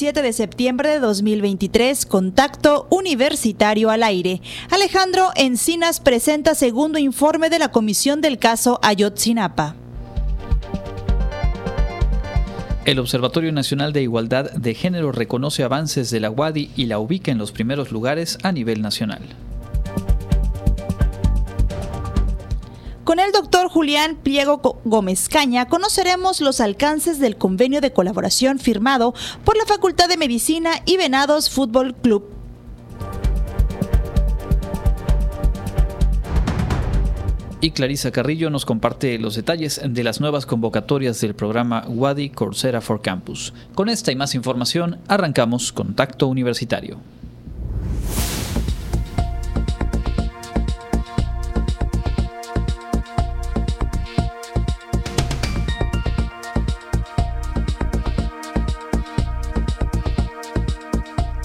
27 de septiembre de 2023, contacto universitario al aire. Alejandro Encinas presenta segundo informe de la comisión del caso Ayotzinapa. El Observatorio Nacional de Igualdad de Género reconoce avances de la UADI y la ubica en los primeros lugares a nivel nacional. Con el doctor Julián Pliego Gómez Caña conoceremos los alcances del convenio de colaboración firmado por la Facultad de Medicina y Venados Fútbol Club. Y Clarisa Carrillo nos comparte los detalles de las nuevas convocatorias del programa WADI Coursera for Campus. Con esta y más información, arrancamos Contacto Universitario.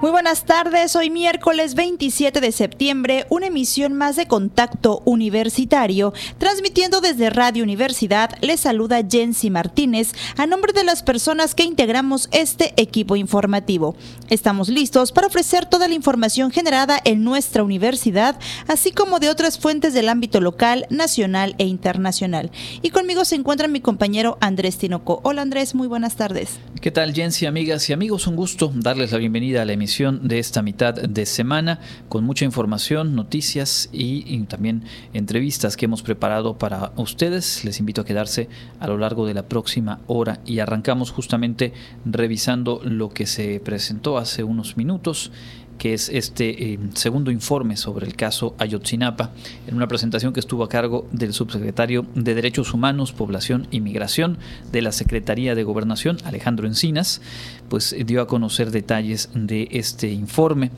muy buenas tardes, hoy miércoles 27 de septiembre, una emisión más de Contacto Universitario, transmitiendo desde Radio Universidad, les saluda Jensi Martínez a nombre de las personas que integramos este equipo informativo. Estamos listos para ofrecer toda la información generada en nuestra universidad, así como de otras fuentes del ámbito local, nacional e internacional. Y conmigo se encuentra mi compañero Andrés Tinoco. Hola Andrés, muy buenas tardes. ¿Qué tal Jensi, amigas y amigos? Un gusto darles la bienvenida a la emisión de esta mitad de semana con mucha información, noticias y, también entrevistas que hemos preparado para ustedes. Les invito a quedarse a lo largo de la próxima hora y arrancamos justamente revisando lo que se presentó hace unos minutos que es este eh, segundo informe sobre el caso Ayotzinapa, en una presentación que estuvo a cargo del subsecretario de Derechos Humanos, Población y Migración de la Secretaría de Gobernación, Alejandro Encinas, pues dio a conocer detalles de este informe,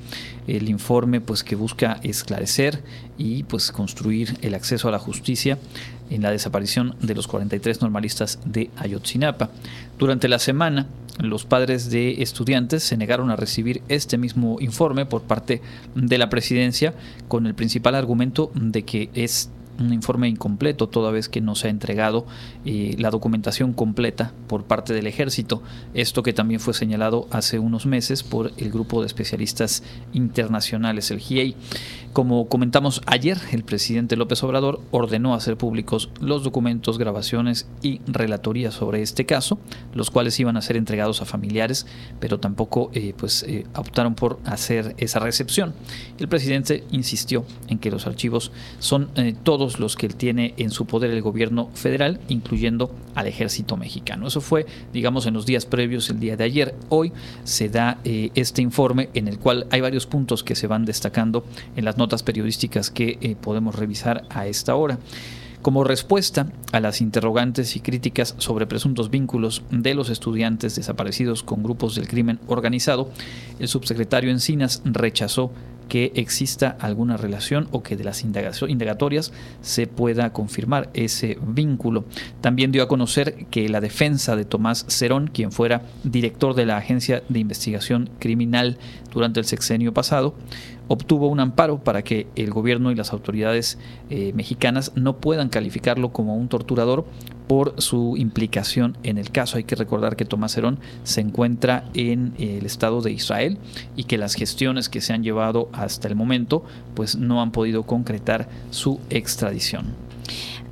el informe pues que busca esclarecer y pues construir el acceso a la justicia en la desaparición de los 43 normalistas de Ayotzinapa. Durante la semana, los padres de estudiantes se negaron a recibir este mismo informe por parte de la presidencia con el principal argumento de que es un informe incompleto toda vez que no se ha entregado eh, la documentación completa por parte del ejército. Esto que también fue señalado hace unos meses por el grupo de especialistas internacionales, el GIEI. Como comentamos ayer, el presidente López Obrador ordenó hacer públicos los documentos, grabaciones y relatorías sobre este caso, los cuales iban a ser entregados a familiares, pero tampoco eh, pues, eh, optaron por hacer esa recepción. El presidente insistió en que los archivos son todos los que tiene en su poder el gobierno federal, incluyendo al ejército mexicano. Eso fue, digamos, en los días previos, el día de ayer. Hoy se da eh, este informe en el cual hay varios puntos que se van destacando en las notas periodísticas que eh, podemos revisar a esta hora. Como respuesta a las interrogantes y críticas sobre presuntos vínculos de los estudiantes desaparecidos con grupos del crimen organizado, el subsecretario Encinas rechazó que exista alguna relación o que de las indagatorias se pueda confirmar ese vínculo. También dio a conocer que la defensa de Tomás Cerón, quien fuera director de la Agencia de Investigación Criminal durante el sexenio pasado, obtuvo un amparo para que el gobierno y las autoridades eh, mexicanas no puedan calificarlo como un torturador por su implicación en el caso. Hay que recordar que Tomás Herón se encuentra en el Estado de Israel y que las gestiones que se han llevado hasta el momento pues no han podido concretar su extradición.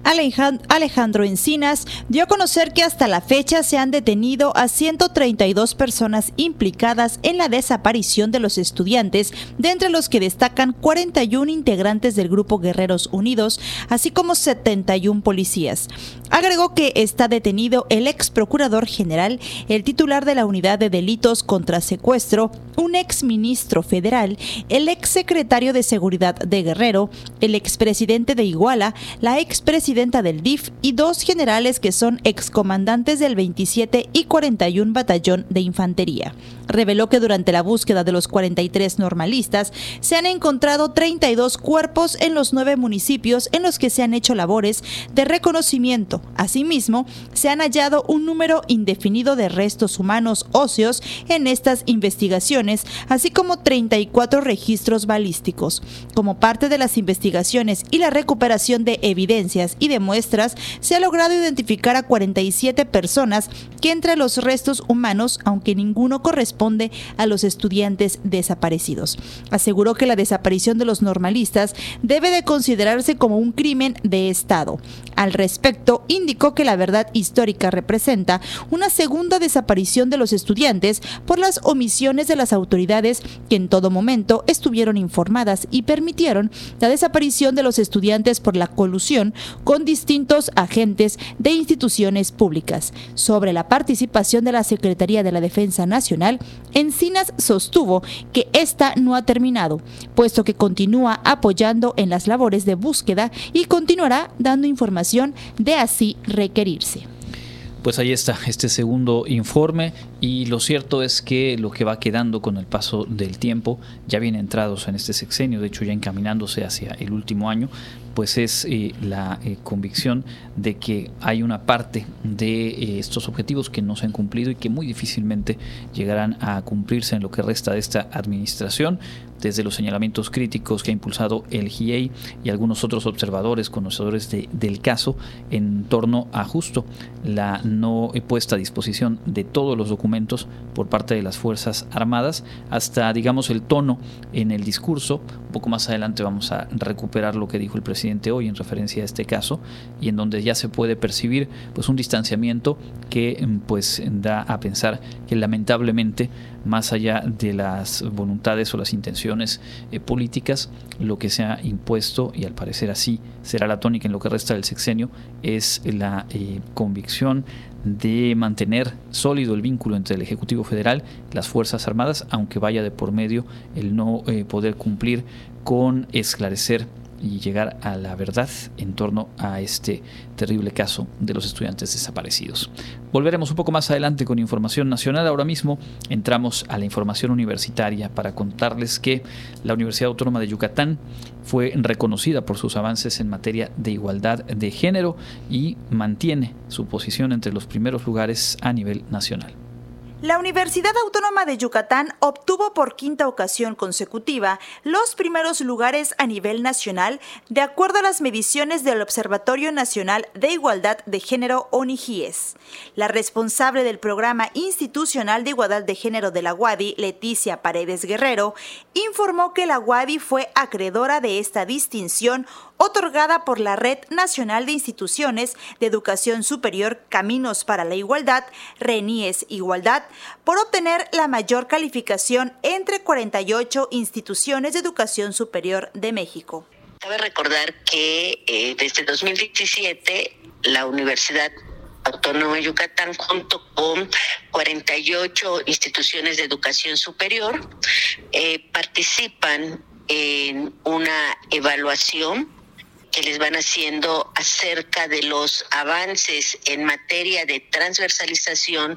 Alejandro Encinas dio a conocer que hasta la fecha se han detenido a 132 personas implicadas en la desaparición de los estudiantes, de entre los que destacan 41 integrantes del Grupo Guerreros Unidos, así como 71 policías. Agregó que está detenido el ex procurador general, el titular de la Unidad de Delitos contra Secuestro, un ex ministro federal, el ex secretario de Seguridad de Guerrero, el expresidente de Iguala, la expresidenta presidenta del DIF y dos generales que son excomandantes del 27 y 41 Batallón de Infantería. Reveló que durante la búsqueda de los 43 normalistas se han encontrado 32 cuerpos en los nueve municipios en los que se han hecho labores de reconocimiento. Asimismo, se han hallado un número indefinido de restos humanos óseos en estas investigaciones, así como 34 registros balísticos. Como parte de las investigaciones y la recuperación de evidencias y de muestras, se ha logrado identificar a 47 personas que entre los restos humanos, aunque ninguno corresponde a los estudiantes desaparecidos. Aseguró que la desaparición de los normalistas debe de considerarse como un crimen de Estado. Al respecto, indicó que la verdad histórica representa una segunda desaparición de los estudiantes por las omisiones de las autoridades que en todo momento estuvieron informadas y permitieron la desaparición de los estudiantes por la colusión con distintos agentes de instituciones públicas. Sobre la participación de la Secretaría de la Defensa Nacional, Encinas sostuvo que esta no ha terminado, puesto que continúa apoyando en las labores de búsqueda y continuará dando información de así requerirse. Pues ahí está este segundo informe y lo cierto es que lo que va quedando con el paso del tiempo, ya bien entrados en este sexenio, de hecho ya encaminándose hacia el último año, pues es eh, la eh, convicción de que hay una parte de eh, estos objetivos que no se han cumplido y que muy difícilmente llegarán a cumplirse en lo que resta de esta administración desde los señalamientos críticos que ha impulsado el GIEI y algunos otros observadores, conocedores del caso, en torno a justo la no puesta a disposición de todos los documentos por parte de las Fuerzas Armadas, hasta, digamos, el tono en el discurso. Un poco más adelante vamos a recuperar lo que dijo el presidente hoy en referencia a este caso y en donde ya se puede percibir pues un distanciamiento que pues da a pensar que lamentablemente más allá de las voluntades o las intenciones eh, políticas, lo que se ha impuesto, y al parecer así será la tónica en lo que resta del sexenio, es la eh, convicción de mantener sólido el vínculo entre el Ejecutivo Federal las Fuerzas Armadas, aunque vaya de por medio el no eh, poder cumplir con esclarecer y llegar a la verdad en torno a este terrible caso de los estudiantes desaparecidos. Volveremos un poco más adelante con información nacional. Ahora mismo entramos a la información universitaria para contarles que la Universidad Autónoma de Yucatán fue reconocida por sus avances en materia de igualdad de género y mantiene su posición entre los primeros lugares a nivel nacional. La Universidad Autónoma de Yucatán obtuvo por quinta ocasión consecutiva los primeros lugares a nivel nacional de acuerdo a las mediciones del Observatorio Nacional de Igualdad de Género ONIGIES. La responsable del Programa Institucional de Igualdad de Género de la UADI, Leticia Paredes Guerrero, informó que la UADI fue acreedora de esta distinción otorgada por la Red Nacional de Instituciones de Educación Superior Caminos para la Igualdad, RENIES Igualdad, por obtener la mayor calificación entre 48 instituciones de educación superior de México. Cabe recordar que eh, desde 2017 la Universidad Autónoma de Yucatán, junto con 48 instituciones de educación superior, eh, participan en una evaluación que les van haciendo acerca de los avances en materia de transversalización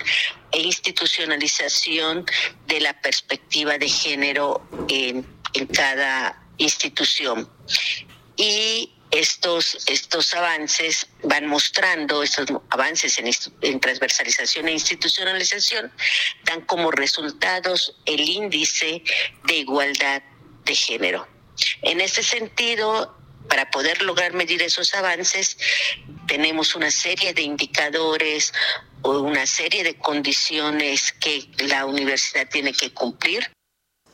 e institucionalización de la perspectiva de género en, en cada institución. Y estos, estos avances van mostrando, estos avances en, en, transversalización e institucionalización, dan como resultados el índice de igualdad de género. En este sentido, para poder lograr medir esos avances, tenemos una serie de indicadores o una serie de condiciones que la universidad tiene que cumplir.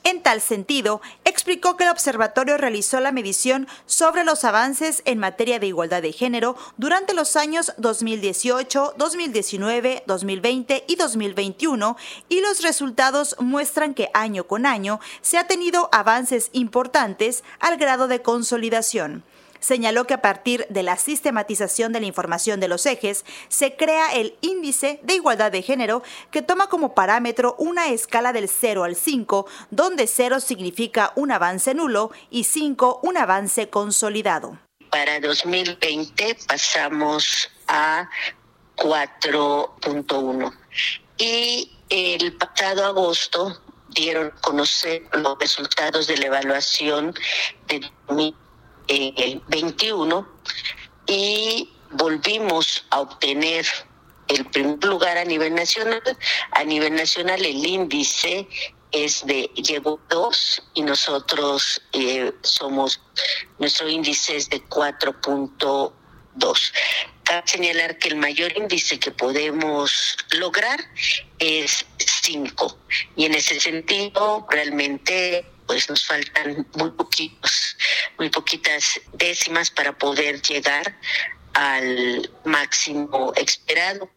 En tal sentido, explicó que el observatorio realizó la medición sobre los avances en materia de igualdad de género durante los años 2018, 2019, 2020 y 2021 y los resultados muestran que año con año se ha tenido avances importantes al grado de consolidación señaló que a partir de la sistematización de la información de los ejes, se crea el índice de igualdad de género que toma como parámetro una escala del 0 al 5, donde 0 significa un avance nulo y 5 un avance consolidado. para 2020 pasamos a 4.1. Y el pasado agosto dieron a conocer los resultados de la evaluación de 2021 y volvimos a obtener el primer lugar a nivel nacional. A nivel nacional el índice es de llegó 2 y nosotros eh, somos, nuestro índice es de 4.2. Cabe señalar que el mayor índice que podemos lograr es 5 y en ese sentido realmente pues nos faltan muy poquitos, muy poquitas décimas para poder llegar al máximo esperado.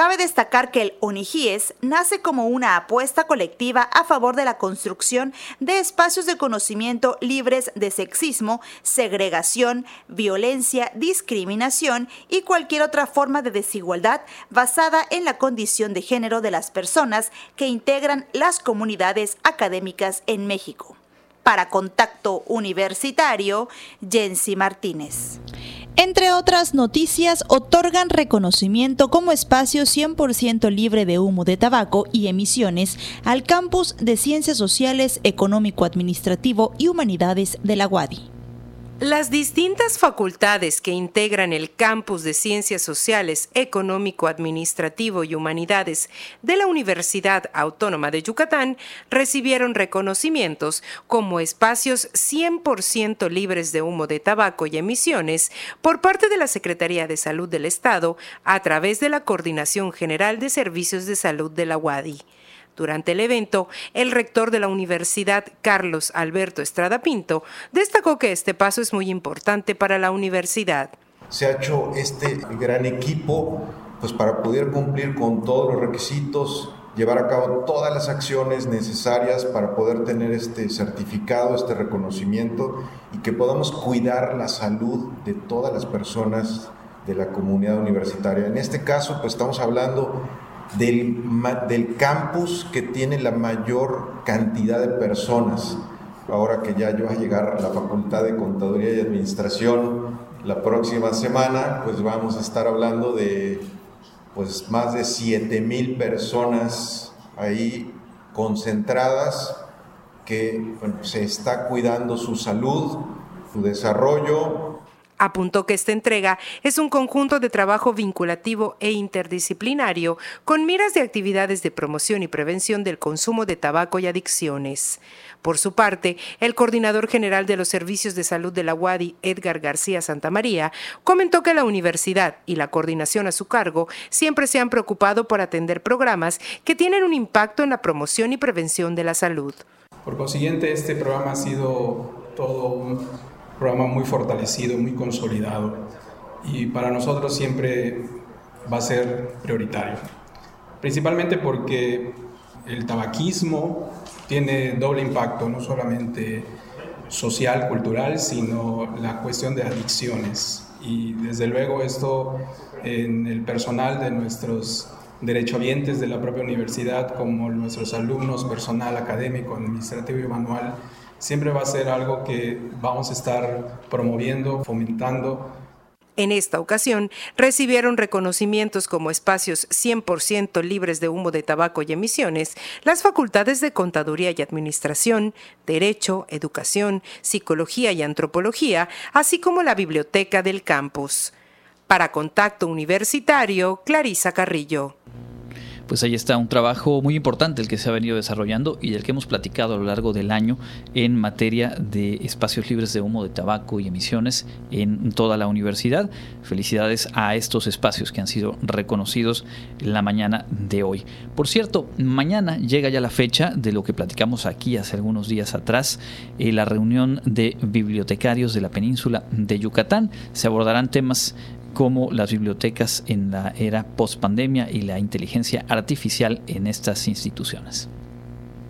Cabe destacar que el ONIGIES nace como una apuesta colectiva a favor de la construcción de espacios de conocimiento libres de sexismo, segregación, violencia, discriminación y cualquier otra forma de desigualdad basada en la condición de género de las personas que integran las comunidades académicas en México. Para Contacto Universitario, Jensi Martínez. Entre otras noticias, otorgan reconocimiento como espacio 100% libre de humo de tabaco y emisiones al campus de Ciencias Sociales, Económico Administrativo y Humanidades de la UADI. Las distintas facultades que integran el campus de Ciencias Sociales, Económico, Administrativo y Humanidades de la Universidad Autónoma de Yucatán recibieron reconocimientos como espacios 100% libres de humo de tabaco y emisiones por parte de la Secretaría de Salud del Estado a través de la Coordinación General de Servicios de Salud de la UADI. Durante el evento, el rector de la universidad, Carlos Alberto Estrada Pinto, destacó que este paso es muy importante para la universidad. Se ha hecho este gran equipo pues para poder cumplir con todos los requisitos, llevar a cabo todas las acciones necesarias para poder tener este certificado, este reconocimiento y que podamos cuidar la salud de todas las personas de la comunidad universitaria. En este caso, pues estamos hablando del, del campus que tiene la mayor cantidad de personas. Ahora que ya yo voy a llegar a la Facultad de Contaduría y Administración la próxima semana, pues vamos a estar hablando de pues más de 7 mil personas ahí concentradas que se está cuidando su salud, su desarrollo, Apuntó que esta entrega es un conjunto de trabajo vinculativo e interdisciplinario con miras de actividades de promoción y prevención del consumo de tabaco y adicciones. Por su parte, el coordinador general de los servicios de salud de la UADI, Edgar García Santamaría, comentó que la universidad y la coordinación a su cargo siempre se han preocupado por atender programas que tienen un impacto en la promoción y prevención de la salud. Por consiguiente, este programa ha sido todo un programa muy fortalecido, muy consolidado y para nosotros siempre va a ser prioritario. Principalmente porque el tabaquismo tiene doble impacto, no solamente social, cultural, sino la cuestión de adicciones. Y desde luego esto en el personal de nuestros derechohabientes de la propia universidad, como nuestros alumnos, personal académico, administrativo y manual, siempre va a ser algo que vamos a estar promoviendo, fomentando. En esta ocasión, recibieron reconocimientos como espacios 100% libres de humo de tabaco y emisiones las facultades de Contaduría y Administración, Derecho, Educación, Psicología y Antropología, así como la Biblioteca del campus. Para Contacto Universitario, Clarisa Carrillo pues ahí está un trabajo muy importante el que se ha venido desarrollando y del que hemos platicado a lo largo del año en materia de espacios libres de humo de tabaco y emisiones en toda la universidad. Felicidades a estos espacios que han sido reconocidos en la mañana de hoy. Por cierto, mañana llega ya la fecha de lo que platicamos aquí hace algunos días atrás, eh, la reunión de bibliotecarios de la península de Yucatán. Se abordarán temas como las bibliotecas en la era post-pandemia y la inteligencia artificial en estas instituciones.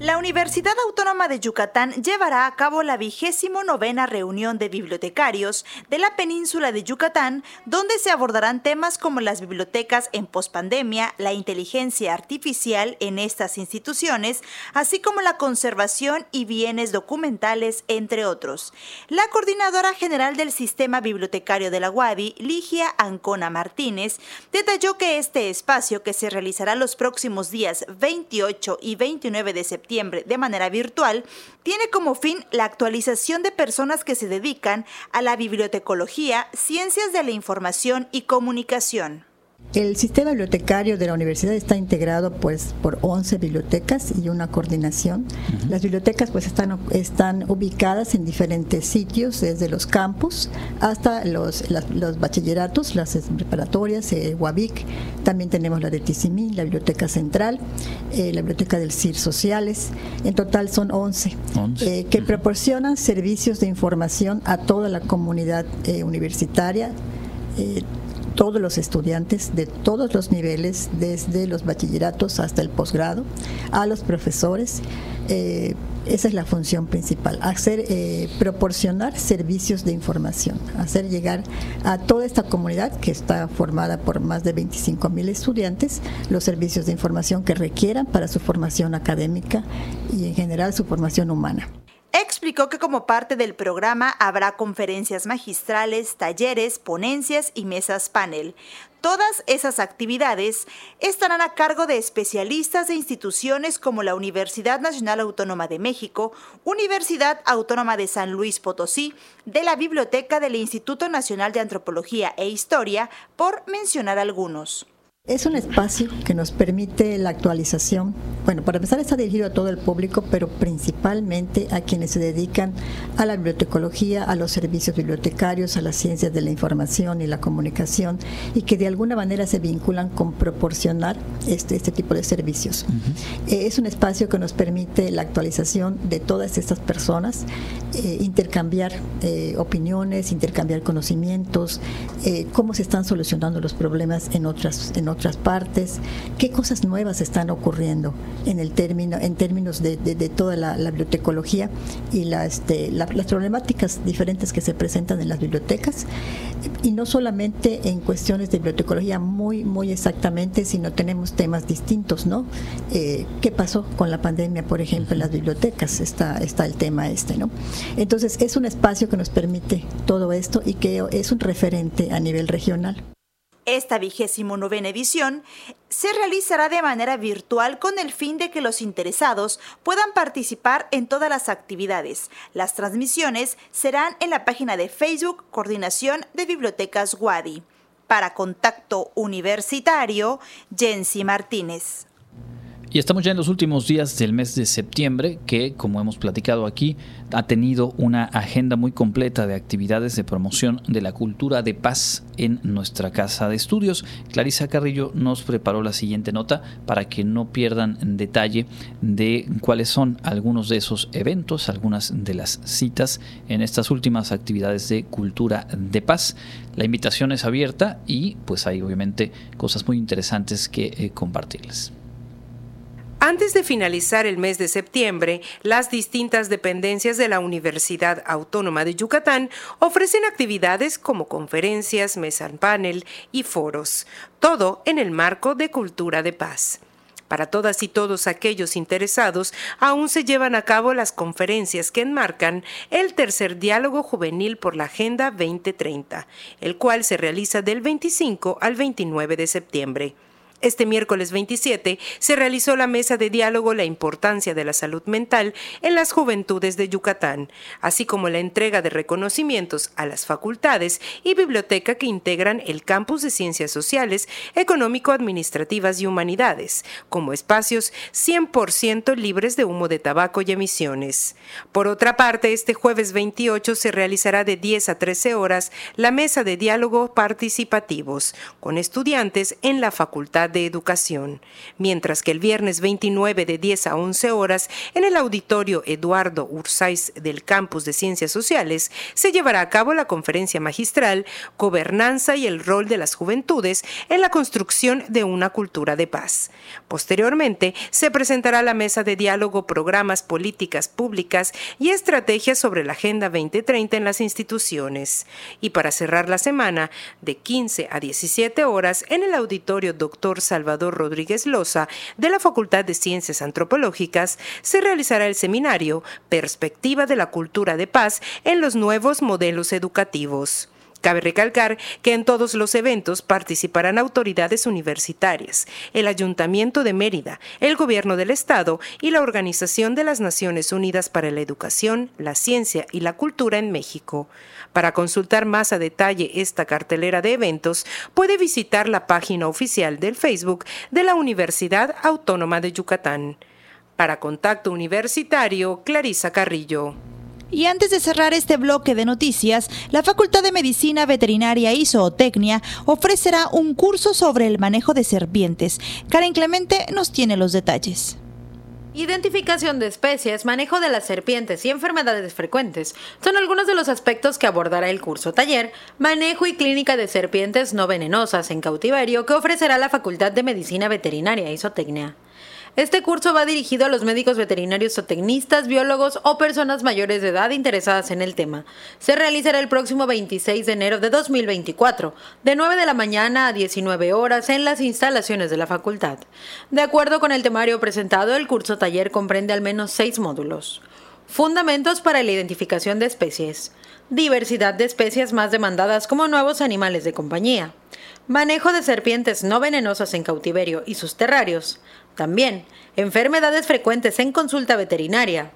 La Universidad Autónoma de Yucatán llevará a cabo la vigésimo novena reunión de bibliotecarios de la península de Yucatán, donde se abordarán temas como las bibliotecas en pospandemia, la inteligencia artificial en estas instituciones, así como la conservación y bienes documentales, entre otros. La coordinadora general del Sistema Bibliotecario de la UADI, Ligia Ancona Martínez, detalló que este espacio, que se realizará los próximos días 28 y 29 de septiembre, de manera virtual, tiene como fin la actualización de personas que se dedican a la bibliotecología, ciencias de la información y comunicación. El sistema bibliotecario de la universidad está integrado pues por 11 bibliotecas y una coordinación. Las bibliotecas pues están, están ubicadas en diferentes sitios, desde los campus hasta los, los bachilleratos, las preparatorias, eh, también tenemos la de Tizimín, la biblioteca central, eh, la biblioteca del CIR Sociales. En total son 11, eh, que proporcionan servicios de información a toda la comunidad eh, universitaria todos los estudiantes de todos los niveles, desde los bachilleratos hasta el posgrado, a los profesores. Eh, esa es la función principal, hacer, eh, proporcionar servicios de información, hacer llegar a toda esta comunidad que está formada por más de 25 mil estudiantes los servicios de información que requieran para su formación académica y en general su formación humana. Explicó que como parte del programa habrá conferencias magistrales, talleres, ponencias y mesas panel. Todas esas actividades estarán a cargo de especialistas de instituciones como la Universidad Nacional Autónoma de México, Universidad Autónoma de San Luis Potosí, de la Biblioteca del Instituto Nacional de Antropología e Historia, por mencionar algunos. Es un espacio que nos permite la actualización. Bueno, para empezar está dirigido a todo el público, pero principalmente a quienes se dedican a la bibliotecología, a los servicios bibliotecarios, a las ciencias de la información y la comunicación, y que de alguna manera se vinculan con proporcionar este, este tipo de servicios. Eh, es un espacio que nos permite la actualización de todas estas personas, eh, intercambiar eh, opiniones, intercambiar conocimientos, cómo se están solucionando los problemas en otras en otras partes, qué cosas nuevas están ocurriendo en el término, en términos de, toda la, bibliotecología y este, las problemáticas diferentes que se presentan en las bibliotecas y no solamente en cuestiones de bibliotecología muy muy exactamente, sino tenemos temas distintos, ¿no? Eh, ¿Qué pasó con la pandemia, por ejemplo, en las bibliotecas? Está está el tema este, ¿no? Entonces es un espacio que nos permite todo esto y que es un referente a nivel regional. Esta vigésimo novena edición se realizará de manera virtual con el fin de que los interesados puedan participar en todas las actividades. Las transmisiones serán en la página de Facebook Coordinación de Bibliotecas Wadi. Para Contacto Universitario, Jensi Martínez. Y estamos ya en los últimos días del mes de septiembre, que, como hemos platicado aquí, ha tenido una agenda muy completa de actividades de promoción de la cultura de paz en nuestra casa de estudios. Clarisa Carrillo nos preparó la siguiente nota para que no pierdan detalle de cuáles son algunos de esos eventos, algunas de las citas en estas últimas actividades de cultura de paz. La invitación es abierta y pues hay obviamente cosas muy interesantes que eh, compartirles. Antes de finalizar el mes de septiembre, las distintas dependencias de la Universidad Autónoma de Yucatán ofrecen actividades como conferencias, mesa panel y foros, todo en el marco de cultura de paz. Para todas y todos aquellos interesados, aún se llevan a cabo las conferencias que enmarcan el tercer diálogo juvenil por la Agenda 2030, el cual se realiza del 25 al 29 de septiembre. Este miércoles 27 se realizó la mesa de diálogo La importancia de la salud mental en las juventudes de Yucatán, así como la entrega de reconocimientos a las facultades y biblioteca que integran el campus de Ciencias Sociales, Económico-Administrativas y Humanidades, como espacios 100% libres de humo de tabaco y emisiones. Por otra parte, este jueves 28 se realizará de 10 a 13 horas la mesa de diálogo participativos con estudiantes en la Facultad De Educación, mientras que el viernes 29 de 10 a 11 horas en el auditorio Eduardo Ursáis del Campus de Ciencias Sociales se llevará a cabo la conferencia magistral Gobernanza y el rol de las juventudes en la construcción de una cultura de paz. Posteriormente, se presentará la mesa de diálogo programas, políticas públicas y estrategias sobre la Agenda 2030 en las instituciones. Y para cerrar la semana, de 15 a 17 horas, en el auditorio Dr. Salvador Rodríguez Loza de la Facultad de Ciencias Antropológicas, se realizará el seminario Perspectiva de la Cultura de Paz en los nuevos modelos educativos. Cabe recalcar que en todos los eventos participarán autoridades universitarias, el Ayuntamiento de Mérida, el Gobierno del Estado y la Organización de las Naciones Unidas para la Educación, la Ciencia y la Cultura en México. Para consultar más a detalle esta cartelera de eventos, puede visitar la página oficial del Facebook de la Universidad Autónoma de Yucatán. Para Contacto Universitario, Clarisa Carrillo. Y antes de cerrar este bloque de noticias, la Facultad de Medicina Veterinaria y Zootecnia ofrecerá un curso sobre el manejo de serpientes. Karen Clemente nos tiene los detalles. Identificación de especies, manejo de las serpientes y enfermedades frecuentes son algunos de los aspectos que abordará el curso taller Manejo y Clínica de Serpientes No Venenosas en Cautiverio que ofrecerá la Facultad de Medicina Veterinaria y Zootecnia. Este curso va dirigido a los médicos veterinarios o tecnistas, biólogos o personas mayores de edad interesadas en el tema. Se realizará el próximo 26 de enero de 2024, de 9 de la mañana a 19 horas en las instalaciones de la facultad. De acuerdo con el temario presentado, el curso taller comprende al menos seis módulos. Fundamentos para la identificación de especies. Diversidad de especies más demandadas como nuevos animales de compañía. Manejo de serpientes no venenosas en cautiverio y sus terrarios. También, enfermedades frecuentes en consulta veterinaria,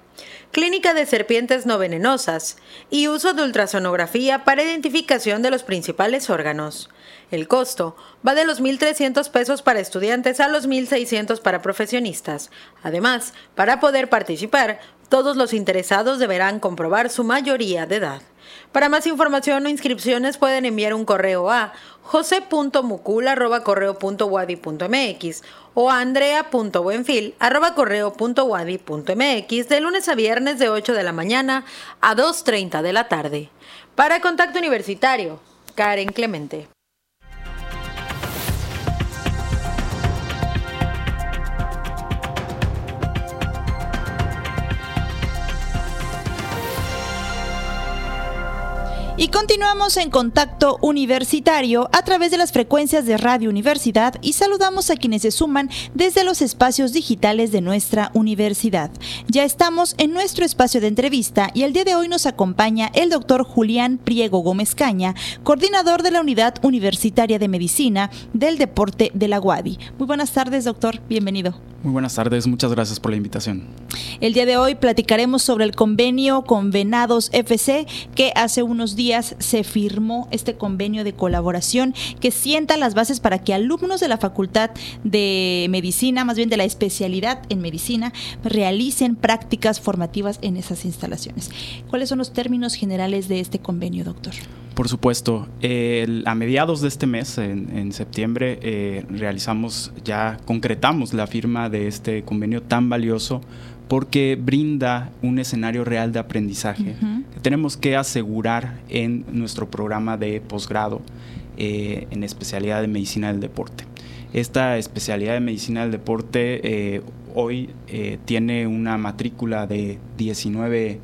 clínica de serpientes no venenosas y uso de ultrasonografía para identificación de los principales órganos. El costo va de los 1.300 pesos para estudiantes a los 1.600 para profesionistas. Además, para poder participar, todos los interesados deberán comprobar su mayoría de edad. Para más información o inscripciones pueden enviar un correo a jose.mucula.correo.wadi.mx o a andrea.buenfil.correo.wadi.mx de lunes a viernes de 8 de la mañana a 2.30 de la tarde. Para Contacto Universitario, Karen Clemente. Y continuamos en contacto universitario a través de las frecuencias de Radio Universidad y saludamos a quienes se suman desde los espacios digitales de nuestra universidad. Ya estamos en nuestro espacio de entrevista y el día de hoy nos acompaña el doctor Julián Priego Gómez Caña, coordinador de la Unidad Universitaria de Medicina del Deporte de la UADI. Muy buenas tardes, doctor. Bienvenido. Muy buenas tardes, muchas gracias por la invitación. El día de hoy platicaremos sobre el convenio con Venados FC, que hace unos días se firmó este convenio de colaboración que sienta las bases para que alumnos de la Facultad de Medicina, más bien de la especialidad en medicina, realicen prácticas formativas en esas instalaciones. ¿Cuáles son los términos generales de este convenio, doctor? Por supuesto. a mediados de este mes, en, septiembre, eh, realizamos, ya concretamos la firma de este convenio tan valioso porque brinda un escenario real de aprendizaje que tenemos que asegurar en nuestro programa de posgrado eh, en especialidad de medicina del deporte. Esta especialidad de medicina del deporte eh, hoy tiene una matrícula de 19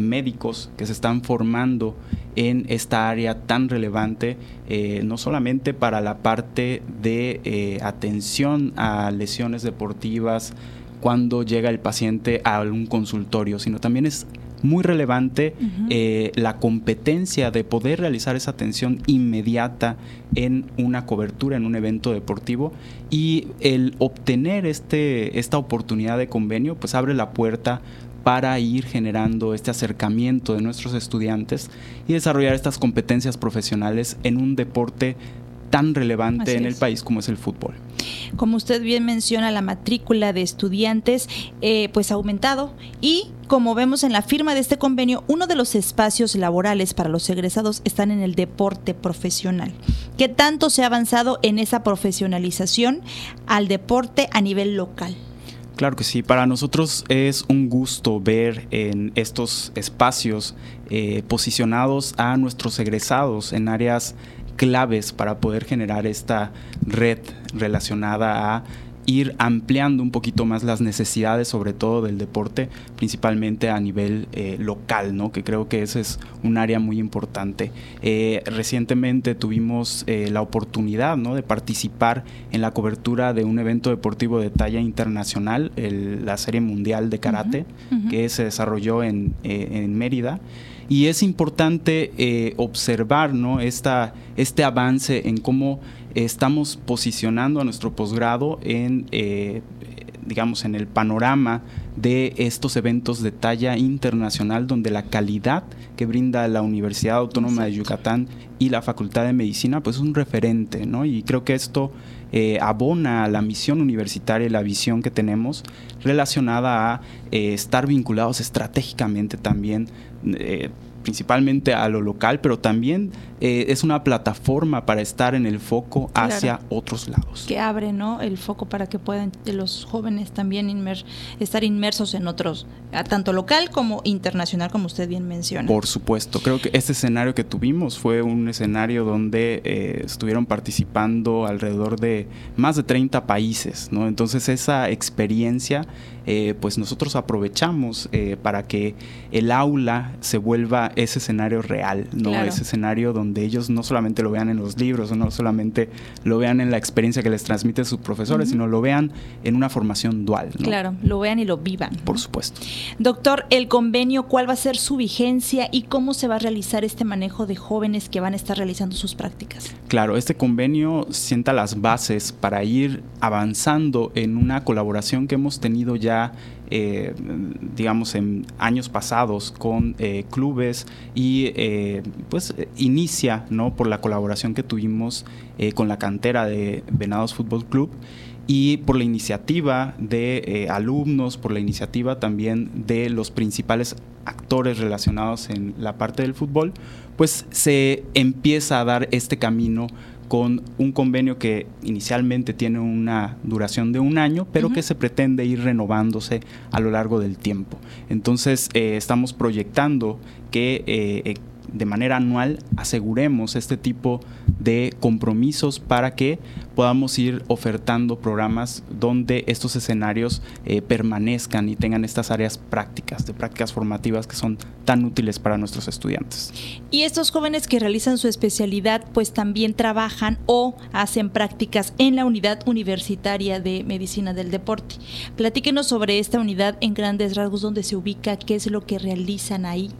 médicos que se están formando en esta área tan relevante, eh, no solamente para la parte de eh, atención a lesiones deportivas cuando llega el paciente a un consultorio, sino también es muy relevante eh, la competencia de poder realizar esa atención inmediata en una cobertura, en un evento deportivo y el obtener este, esta oportunidad de convenio pues abre la puerta para ir generando este acercamiento de nuestros estudiantes y desarrollar estas competencias profesionales en un deporte tan relevante en el país como es el fútbol. Como usted bien menciona, la matrícula de estudiantes eh, pues ha aumentado y como vemos en la firma de este convenio, uno de los espacios laborales para los egresados están en el deporte profesional. ¿Qué tanto se ha avanzado en esa profesionalización al deporte a nivel local? Claro que sí, para nosotros es un gusto ver en estos espacios eh, posicionados a nuestros egresados en áreas claves para poder generar esta red relacionada a ir ampliando un poquito más las necesidades, sobre todo del deporte, principalmente a nivel eh, local, ¿no? que creo que ese es un área muy importante. Eh, recientemente tuvimos eh, la oportunidad ¿no? de participar en la cobertura de un evento deportivo de talla internacional, la Serie Mundial de Karate, que se desarrolló en, en Mérida. Y es importante observar ¿no? Esta, este avance en cómo estamos posicionando a nuestro posgrado en, eh, digamos, en el panorama de estos eventos de talla internacional donde la calidad que brinda la Universidad Autónoma de Yucatán y la Facultad de Medicina pues es un referente, ¿no? Y creo que esto eh, abona a la misión universitaria y la visión que tenemos relacionada a eh, estar vinculados estratégicamente también principalmente a lo local, pero también eh, es una plataforma para estar en el foco hacia otros lados. Que abre ¿no? el foco para que puedan los jóvenes también estar inmersos en otros, tanto local como internacional, como usted bien menciona. Por supuesto, creo que este escenario que tuvimos fue un escenario donde eh, estuvieron participando alrededor de más de 30 países, ¿no? Entonces esa experiencia eh, pues nosotros aprovechamos eh, para que el aula se vuelva ese escenario real, ¿no? Ese escenario donde ellos no solamente lo vean en los libros, o no solamente lo vean en la experiencia que les transmiten sus profesores, sino lo vean en una formación dual. Claro, lo vean y lo vivan. Por supuesto. Doctor, el convenio, ¿cuál va a ser su vigencia y cómo se va a realizar este manejo de jóvenes que van a estar realizando sus prácticas? Claro, este convenio sienta las bases para ir avanzando en una colaboración que hemos tenido ya eh, digamos, en años pasados con eh, clubes y eh, pues inicia, ¿no? Por la colaboración que tuvimos con la cantera de Venados Fútbol Club y por la iniciativa de alumnos, por la iniciativa también de los principales actores relacionados en la parte del fútbol, pues se empieza a dar este camino con un convenio que inicialmente tiene una duración de un año, pero que se pretende ir renovándose a lo largo del tiempo. Entonces, eh, estamos proyectando que eh, de manera anual aseguremos este tipo de compromisos para que podamos ir ofertando programas donde estos escenarios eh, permanezcan y tengan estas áreas prácticas, de prácticas formativas que son tan útiles para nuestros estudiantes. Y estos jóvenes que realizan su especialidad pues también trabajan o hacen prácticas en la unidad universitaria de medicina del deporte. Platíquenos sobre esta unidad en grandes rasgos, dónde se ubica, qué es lo que realizan ahí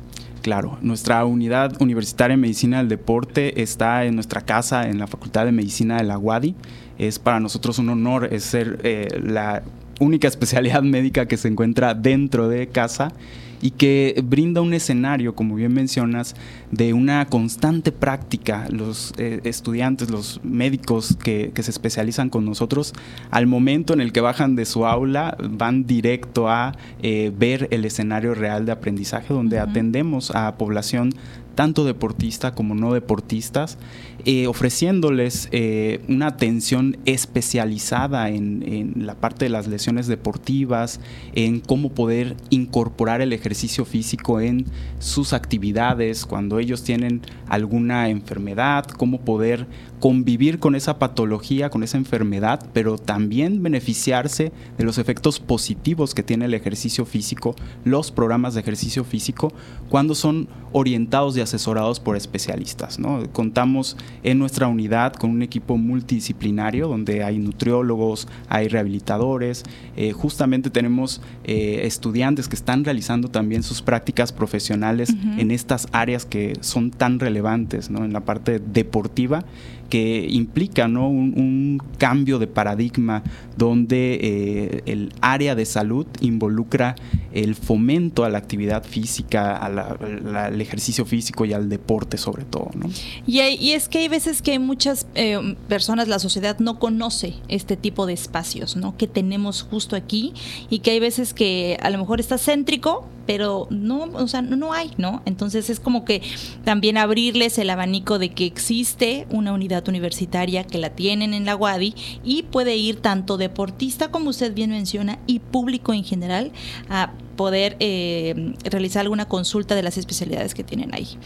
Claro, nuestra unidad universitaria de medicina del deporte está en nuestra casa en la Facultad de Medicina de la UADI. Es para nosotros un honor ser eh, la única especialidad médica que se encuentra dentro de casa y que brinda un escenario, como bien mencionas, de una constante práctica. Los eh, estudiantes, los médicos que, se especializan con nosotros, al momento en el que bajan de su aula, van directo a eh, ver el escenario real de aprendizaje, donde atendemos a población tanto deportista como no deportistas, eh, ofreciéndoles eh, una atención especializada en, la parte de las lesiones deportivas, en cómo poder incorporar el ejercicio físico en sus actividades cuando ellos tienen alguna enfermedad, cómo poder convivir con esa patología, con esa enfermedad, pero también beneficiarse de los efectos positivos que tiene el ejercicio físico, los programas de ejercicio físico, cuando son orientados y asesorados por especialistas. ¿no? Contamos en nuestra unidad con un equipo multidisciplinario donde hay nutriólogos, hay rehabilitadores, eh, justamente tenemos eh, estudiantes que están realizando también sus prácticas profesionales en estas áreas que son tan relevantes, ¿no? en la parte deportiva que implica ¿no? un, cambio de paradigma donde eh, el área de salud involucra el fomento a la actividad física, al ejercicio físico, y al deporte sobre todo. ¿no? Y, y es que hay veces que muchas eh, personas, la sociedad no conoce este tipo de espacios ¿no? que tenemos justo aquí y que hay veces que a lo mejor está céntrico, pero no, o sea, no, hay, ¿no? Entonces es como que también abrirles el abanico de que existe una unidad universitaria que la tienen en la UADI y puede ir tanto deportista como usted bien menciona y público en general a poder eh, realizar alguna consulta de las especialidades que tienen ahí.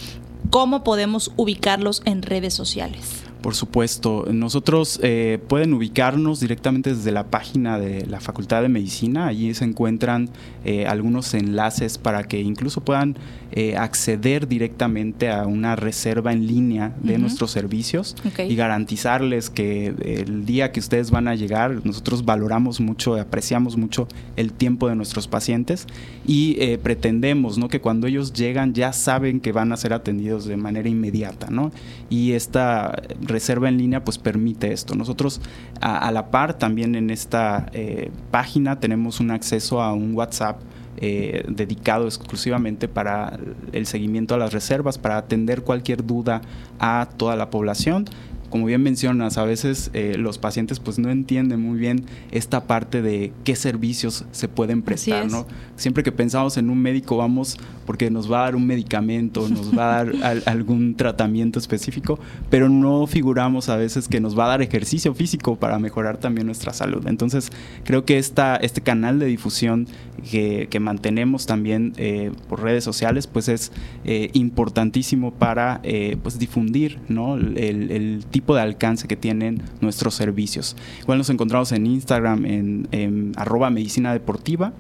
¿Cómo podemos ubicarlos en redes sociales? Por supuesto, nosotros eh, pueden ubicarnos directamente desde la página de la Facultad de Medicina, allí se encuentran eh, algunos enlaces para que incluso puedan eh, acceder directamente a una reserva en línea de nuestros servicios y garantizarles que el día que ustedes van a llegar, nosotros valoramos mucho, apreciamos mucho el tiempo de nuestros pacientes y pretendemos ¿no? que cuando ellos llegan ya saben que van a ser atendidos de manera inmediata. ¿no? Y esta reserva en línea pues permite esto. Nosotros a, la par también en esta eh, página tenemos un acceso a un WhatsApp eh, dedicado exclusivamente para el seguimiento a las reservas, para atender cualquier duda a toda la población como bien mencionas, a veces eh, los pacientes pues no entienden muy bien esta parte de qué servicios se pueden prestar, ¿no? Siempre que pensamos en un médico vamos porque nos va a dar un medicamento, nos va a dar algún tratamiento específico, pero no figuramos a veces que nos va a dar ejercicio físico para mejorar también nuestra salud. Entonces, creo que esta, este canal de difusión que, mantenemos también eh, por redes sociales, pues es eh, importantísimo para pues difundir ¿no? el, el tipo de alcance que tienen nuestros servicios. Igual nos encontramos en Instagram en, arroba medicina deportiva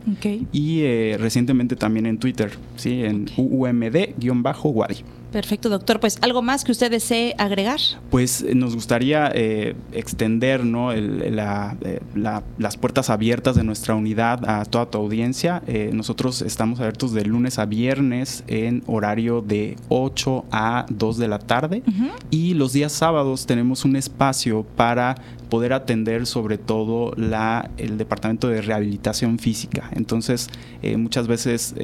y eh, recientemente también en Twitter, ¿sí? en UUMD-Wadi. Perfecto, doctor. Pues algo más que usted desee agregar. Pues eh, nos gustaría eh, extender ¿no? eh, las puertas abiertas de nuestra unidad a toda tu audiencia. nosotros estamos abiertos de lunes a viernes en horario de 8 a 2 de la tarde y los días sábados tenemos un espacio para poder atender sobre todo la, el departamento de rehabilitación física. Entonces, muchas veces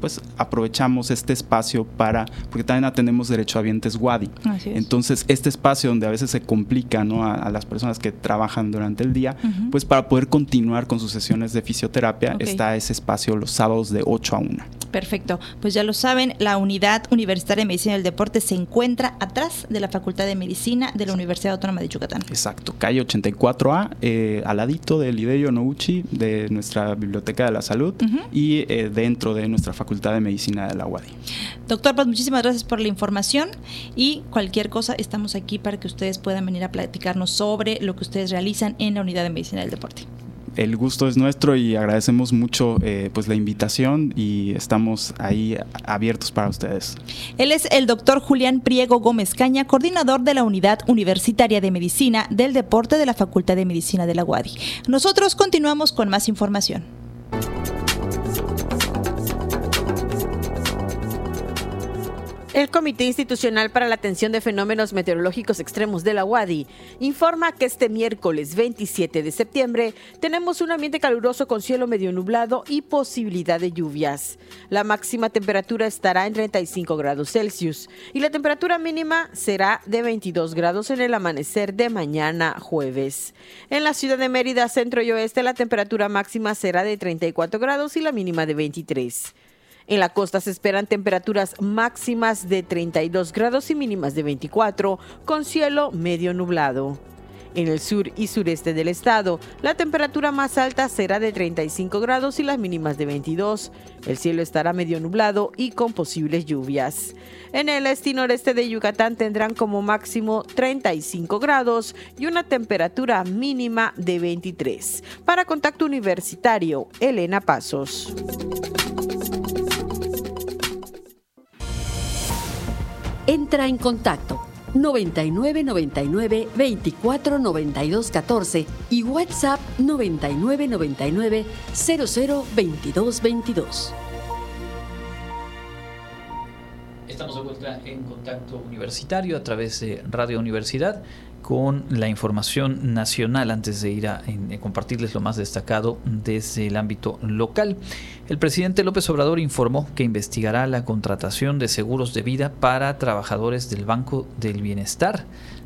pues aprovechamos este espacio para, porque también tenemos derecho a vientes WADI. Entonces, este espacio donde a veces se complica ¿no? a, las personas que trabajan durante el día, pues para poder continuar con sus sesiones de fisioterapia, está ese espacio los sábados de 8 a 1. Perfecto. Pues ya lo saben, la Unidad Universitaria de Medicina del Deporte se encuentra atrás de la Facultad de Medicina de la Universidad Autónoma de Yucatán. Exacto, calle 84A, eh, al ladito del Ideyo Nouchi de nuestra Biblioteca de la Salud y eh, dentro de nuestra Facultad de Medicina de la UADI. Doctor, pues muchísimas gracias por la información y cualquier cosa estamos aquí para que ustedes puedan venir a platicarnos sobre lo que ustedes realizan en la Unidad de Medicina del Deporte el gusto es nuestro y agradecemos mucho eh, pues la invitación y estamos ahí abiertos para ustedes. Él es el doctor Julián Priego Gómez Caña, coordinador de la Unidad Universitaria de Medicina del Deporte de la Facultad de Medicina de la UADI. Nosotros continuamos con más información. El Comité Institucional para la Atención de Fenómenos Meteorológicos Extremos de la UADI informa que este miércoles 27 de septiembre tenemos un ambiente caluroso con cielo medio nublado y posibilidad de lluvias. La máxima temperatura estará en 35 grados Celsius y la temperatura mínima será de 22 grados en el amanecer de mañana jueves. En la ciudad de Mérida, centro y oeste, la temperatura máxima será de 34 grados y la mínima de 23. En la costa se esperan temperaturas máximas de 32 grados y mínimas de 24, con cielo medio nublado. En el sur y sureste del estado, la temperatura más alta será de 35 grados y las mínimas de 22. El cielo estará medio nublado y con posibles lluvias. En el este y noreste de Yucatán tendrán como máximo 35 grados y una temperatura mínima de 23. Para Contacto Universitario, Elena Pasos. Entra en contacto 99 99 24 92 14 y WhatsApp 99 99 00 22 22. Estamos de vuelta en contacto universitario a través de Radio Universidad con la información nacional antes de ir a, compartirles lo más destacado desde el ámbito local. El presidente López Obrador informó que investigará la contratación de seguros de vida para trabajadores del Banco del Bienestar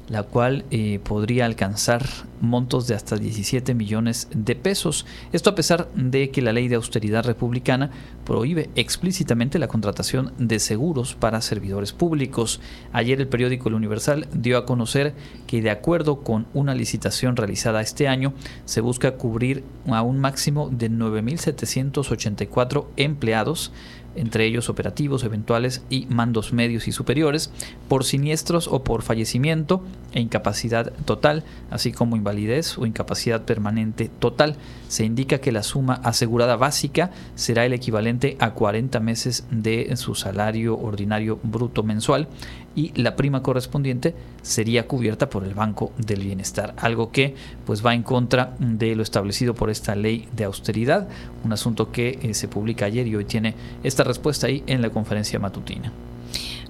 la cual eh, podría alcanzar montos de hasta 17 millones de pesos. Esto a pesar de que la ley de austeridad republicana prohíbe explícitamente la contratación de seguros para servidores públicos. Ayer el periódico El Universal dio a conocer que de acuerdo con una licitación realizada este año, se busca cubrir a un máximo de 9.784 empleados entre ellos operativos eventuales y mandos medios y superiores, por siniestros o por fallecimiento e incapacidad total, así como invalidez o incapacidad permanente total. Se indica que la suma asegurada básica será el equivalente a 40 meses de su salario ordinario bruto mensual y la prima correspondiente sería cubierta por el Banco del Bienestar, algo que pues va en contra de lo establecido por esta ley de austeridad, un asunto que eh, se publica ayer y hoy tiene esta respuesta ahí en la conferencia matutina.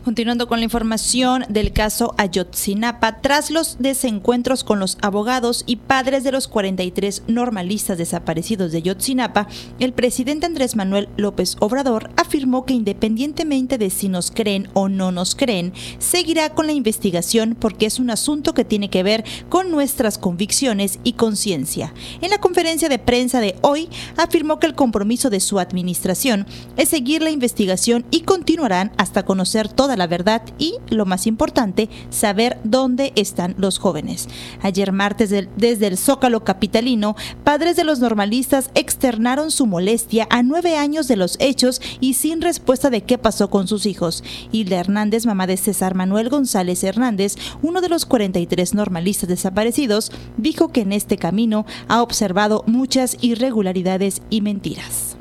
Continuando con la información del caso Ayotzinapa, tras los desencuentros con los abogados y padres de los 43 normalistas desaparecidos de Ayotzinapa, el presidente Andrés Manuel López Obrador afirmó que independientemente de si nos creen o no nos creen, seguirá con la investigación porque es un asunto que tiene que ver con nuestras convicciones y conciencia. En la conferencia de prensa de hoy, afirmó que el compromiso de su administración es seguir la investigación y continuarán hasta conocer toda la verdad y, lo más importante, saber dónde están los jóvenes. Ayer martes, desde el Zócalo Capitalino, padres de los normalistas externaron su molestia a nueve años de los hechos y sin respuesta de qué pasó con sus hijos. Hilda Hernández, mamá de César Manuel González Hernández, uno de los 43 normalistas desaparecidos, dijo que en este camino ha observado muchas irregularidades y mentiras.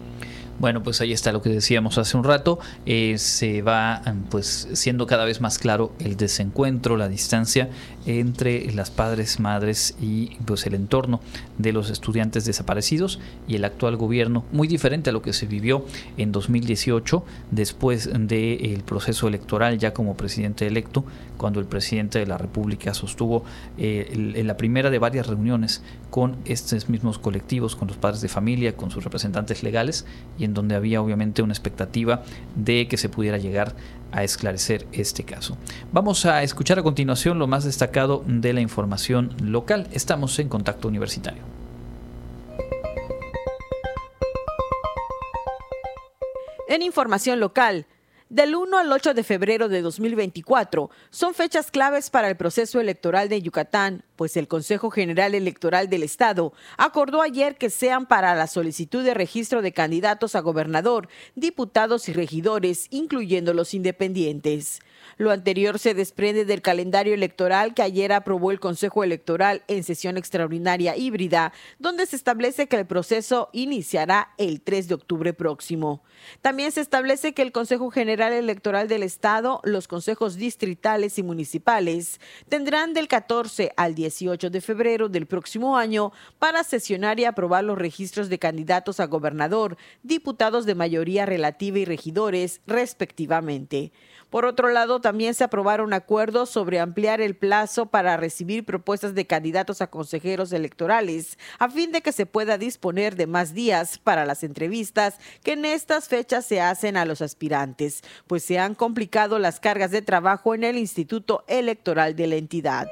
Bueno, pues ahí está lo que decíamos hace un rato. Eh, se va pues siendo cada vez más claro el desencuentro, la distancia entre las padres, madres y pues el entorno de los estudiantes desaparecidos y el actual gobierno, muy diferente a lo que se vivió en 2018 después del proceso electoral ya como presidente electo, cuando el presidente de la República sostuvo eh, la primera de varias reuniones con estos mismos colectivos, con los padres de familia, con sus representantes legales en donde había obviamente una expectativa de que se pudiera llegar a esclarecer este caso. Vamos a escuchar a continuación lo más destacado de la información local. Estamos en contacto universitario. En información local, del 1 al 8 de febrero de 2024 son fechas claves para el proceso electoral de Yucatán, pues el Consejo General Electoral del Estado acordó ayer que sean para la solicitud de registro de candidatos a gobernador, diputados y regidores, incluyendo los independientes. Lo anterior se desprende del calendario electoral que ayer aprobó el Consejo Electoral en sesión extraordinaria híbrida, donde se establece que el proceso iniciará el 3 de octubre próximo. También se establece que el Consejo General Electoral del Estado, los consejos distritales y municipales tendrán del 14 al 18 de febrero del próximo año para sesionar y aprobar los registros de candidatos a gobernador, diputados de mayoría relativa y regidores, respectivamente. Por otro lado, también se aprobaron acuerdos sobre ampliar el plazo para recibir propuestas de candidatos a consejeros electorales, a fin de que se pueda disponer de más días para las entrevistas que en estas fechas se hacen a los aspirantes, pues se han complicado las cargas de trabajo en el Instituto Electoral de la entidad.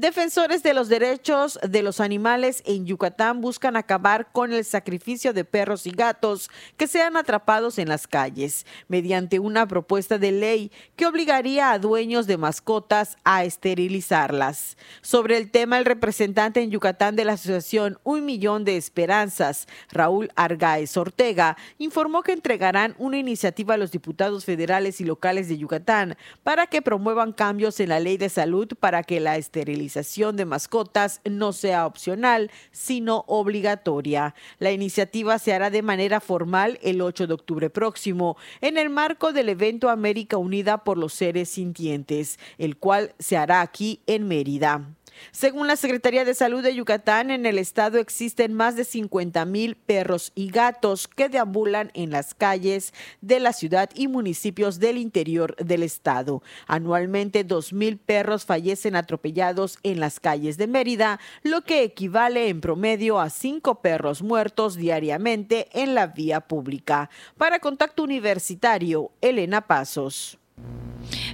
Defensores de los derechos de los animales en Yucatán buscan acabar con el sacrificio de perros y gatos que sean atrapados en las calles mediante una propuesta de ley que obligaría a dueños de mascotas a esterilizarlas. Sobre el tema, el representante en Yucatán de la asociación Un Millón de Esperanzas, Raúl Argaez Ortega, informó que entregarán una iniciativa a los diputados federales y locales de Yucatán para que promuevan cambios en la ley de salud para que la esterilización de mascotas no sea opcional, sino obligatoria. La iniciativa se hará de manera formal el 8 de octubre próximo, en el marco del evento América Unida por los Seres Sintientes, el cual se hará aquí en Mérida. Según la Secretaría de Salud de Yucatán, en el estado existen más de 50 mil perros y gatos que deambulan en las calles de la ciudad y municipios del interior del estado. Anualmente, 2 mil perros fallecen atropellados en las calles de Mérida, lo que equivale en promedio a cinco perros muertos diariamente en la vía pública. Para Contacto Universitario, Elena Pasos.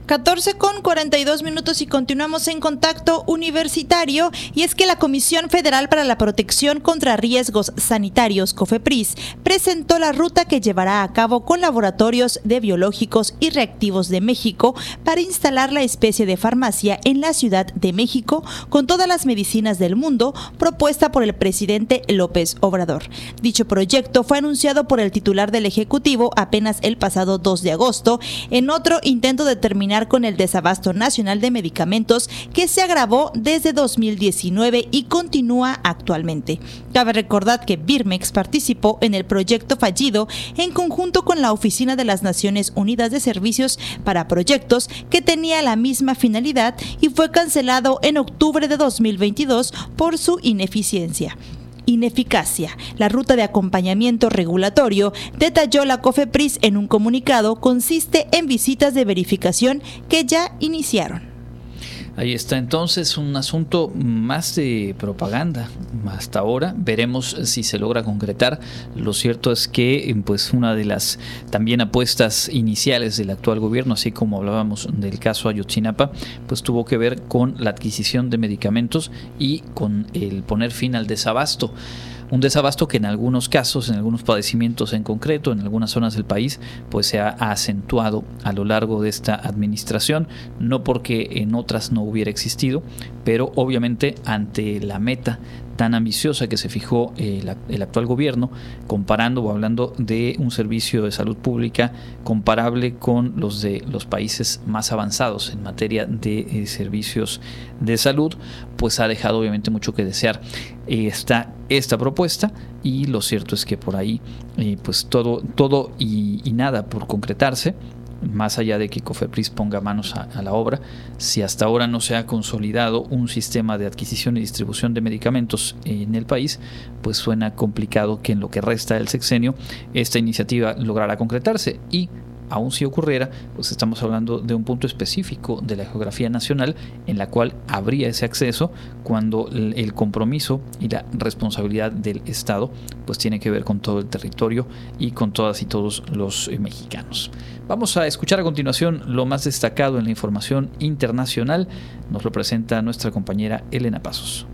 14 con 42 minutos y continuamos en contacto universitario y es que la Comisión Federal para la Protección contra Riesgos Sanitarios, COFEPRIS, presentó la ruta que llevará a cabo con laboratorios de biológicos y reactivos de México para instalar la especie de farmacia en la Ciudad de México con todas las medicinas del mundo propuesta por el presidente López Obrador. Dicho proyecto fue anunciado por el titular del Ejecutivo apenas el pasado 2 de agosto en otro intento de terminar con el desabasto nacional de medicamentos que se agravó desde 2019 y continúa actualmente. Cabe recordar que Birmex participó en el proyecto fallido en conjunto con la Oficina de las Naciones Unidas de Servicios para Proyectos que tenía la misma finalidad y fue cancelado en octubre de 2022 por su ineficiencia ineficacia. La ruta de acompañamiento regulatorio, detalló la COFEPRIS en un comunicado, consiste en visitas de verificación que ya iniciaron. Ahí está entonces un asunto más de propaganda hasta ahora. Veremos si se logra concretar. Lo cierto es que pues una de las también apuestas iniciales del actual gobierno, así como hablábamos del caso Ayotzinapa, pues tuvo que ver con la adquisición de medicamentos y con el poner fin al desabasto. Un desabasto que en algunos casos, en algunos padecimientos en concreto, en algunas zonas del país, pues se ha acentuado a lo largo de esta administración, no porque en otras no hubiera existido, pero obviamente ante la meta tan ambiciosa que se fijó el, actual gobierno, comparando o hablando de un servicio de salud pública comparable con los de los países más avanzados en materia de eh, servicios de salud, pues ha dejado obviamente mucho que desear. está esta propuesta y lo cierto es que por ahí eh, pues todo, todo y nada por concretarse más allá de que COFEPRIS ponga manos a, la obra, si hasta ahora no se ha consolidado un sistema de adquisición y distribución de medicamentos en el país, pues suena complicado que en lo que resta del sexenio esta iniciativa lograra concretarse. Y aún si ocurriera, pues estamos hablando de un punto específico de la geografía nacional en la cual habría ese acceso cuando el compromiso y la responsabilidad del Estado pues tiene que ver con todo el territorio y con todas y todos los eh, mexicanos. Vamos a escuchar a continuación lo más destacado en la información internacional. Nos lo presenta nuestra compañera Elena Pasos.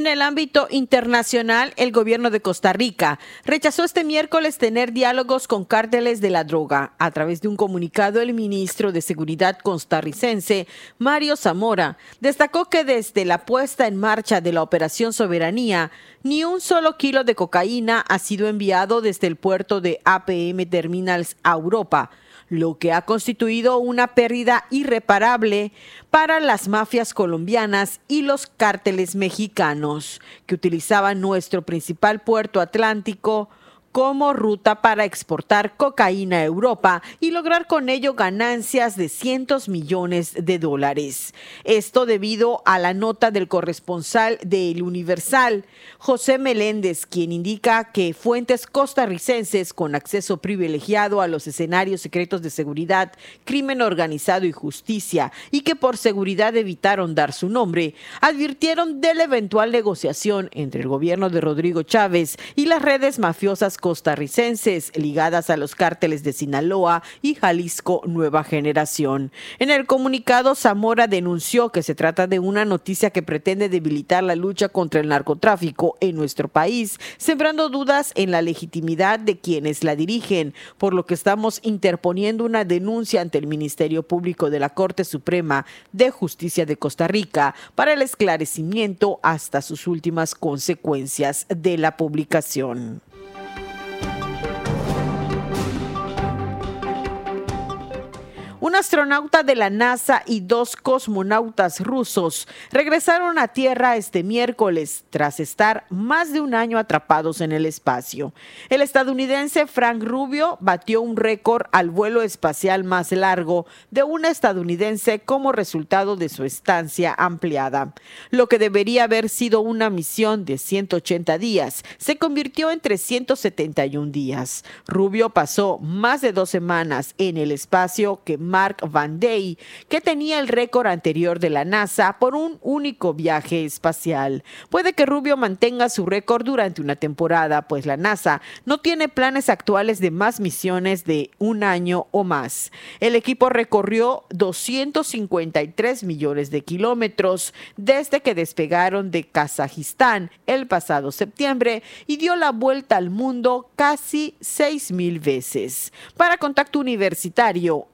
En el ámbito internacional, el gobierno de Costa Rica rechazó este miércoles tener diálogos con cárteles de la droga. A través de un comunicado, el ministro de Seguridad costarricense, Mario Zamora, destacó que desde la puesta en marcha de la Operación Soberanía, ni un solo kilo de cocaína ha sido enviado desde el puerto de APM Terminals a Europa lo que ha constituido una pérdida irreparable para las mafias colombianas y los cárteles mexicanos, que utilizaban nuestro principal puerto atlántico como ruta para exportar cocaína a Europa y lograr con ello ganancias de cientos millones de dólares. Esto debido a la nota del corresponsal del Universal, José Meléndez, quien indica que fuentes costarricenses con acceso privilegiado a los escenarios secretos de seguridad, crimen organizado y justicia, y que por seguridad evitaron dar su nombre, advirtieron de la eventual negociación entre el gobierno de Rodrigo Chávez y las redes mafiosas costarricenses ligadas a los cárteles de Sinaloa y Jalisco Nueva Generación. En el comunicado, Zamora denunció que se trata de una noticia que pretende debilitar la lucha contra el narcotráfico en nuestro país, sembrando dudas en la legitimidad de quienes la dirigen, por lo que estamos interponiendo una denuncia ante el Ministerio Público de la Corte Suprema de Justicia de Costa Rica para el esclarecimiento hasta sus últimas consecuencias de la publicación. Una astronauta de la NASA y dos cosmonautas rusos regresaron a Tierra este miércoles tras estar más de un año atrapados en el espacio. El estadounidense Frank Rubio batió un récord al vuelo espacial más largo de una estadounidense como resultado de su estancia ampliada. Lo que debería haber sido una misión de 180 días se convirtió en 371 días. Rubio pasó más de dos semanas en el espacio que Mark Van Day, que tenía el récord anterior de la NASA por un único viaje espacial. Puede que Rubio mantenga su récord durante una temporada, pues la NASA no tiene planes actuales de más misiones de un año o más. El equipo recorrió 253 millones de kilómetros desde que despegaron de Kazajistán el pasado septiembre y dio la vuelta al mundo casi seis mil veces. Para Contacto Universitario,